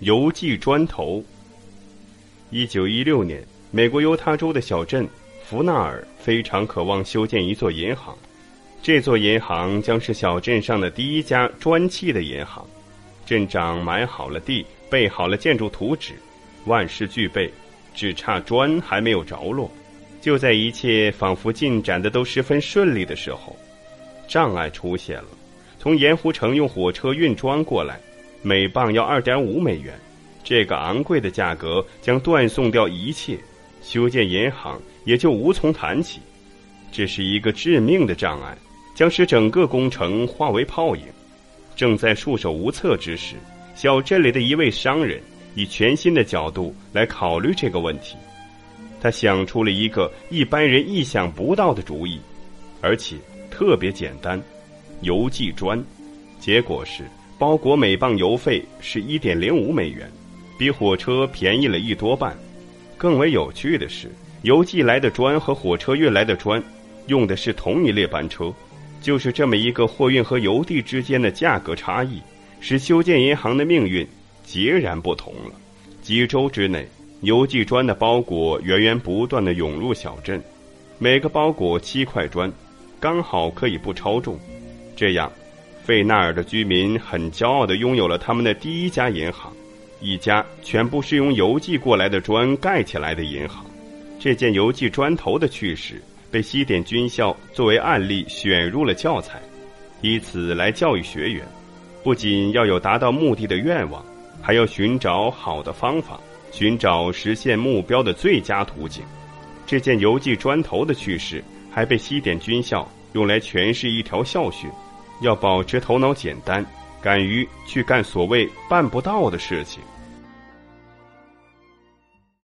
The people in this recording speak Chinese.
邮寄砖头。一九一六年，美国犹他州的小镇福纳尔非常渴望修建一座银行，这座银行将是小镇上的第一家砖砌的银行。镇长买好了地，备好了建筑图纸，万事俱备，只差砖还没有着落。就在一切仿佛进展的都十分顺利的时候，障碍出现了。从盐湖城用火车运砖过来，每磅要二点五美元。这个昂贵的价格将断送掉一切，修建银行也就无从谈起。这是一个致命的障碍，将使整个工程化为泡影。正在束手无策之时，小镇里的一位商人以全新的角度来考虑这个问题。他想出了一个一般人意想不到的主意，而且特别简单。邮寄砖，结果是包裹每磅邮费是一点零五美元，比火车便宜了一多半。更为有趣的是，邮寄来的砖和火车运来的砖用的是同一列班车。就是这么一个货运和邮递之间的价格差异，使修建银行的命运截然不同了。几周之内，邮寄砖的包裹源源不断的涌入小镇，每个包裹七块砖，刚好可以不超重。这样，费纳尔的居民很骄傲地拥有了他们的第一家银行，一家全部是用邮寄过来的砖盖起来的银行。这件邮寄砖头的趣事被西点军校作为案例选入了教材，以此来教育学员，不仅要有达到目的的愿望，还要寻找好的方法，寻找实现目标的最佳途径。这件邮寄砖头的趣事还被西点军校用来诠释一条校训。要保持头脑简单，敢于去干所谓办不到的事情。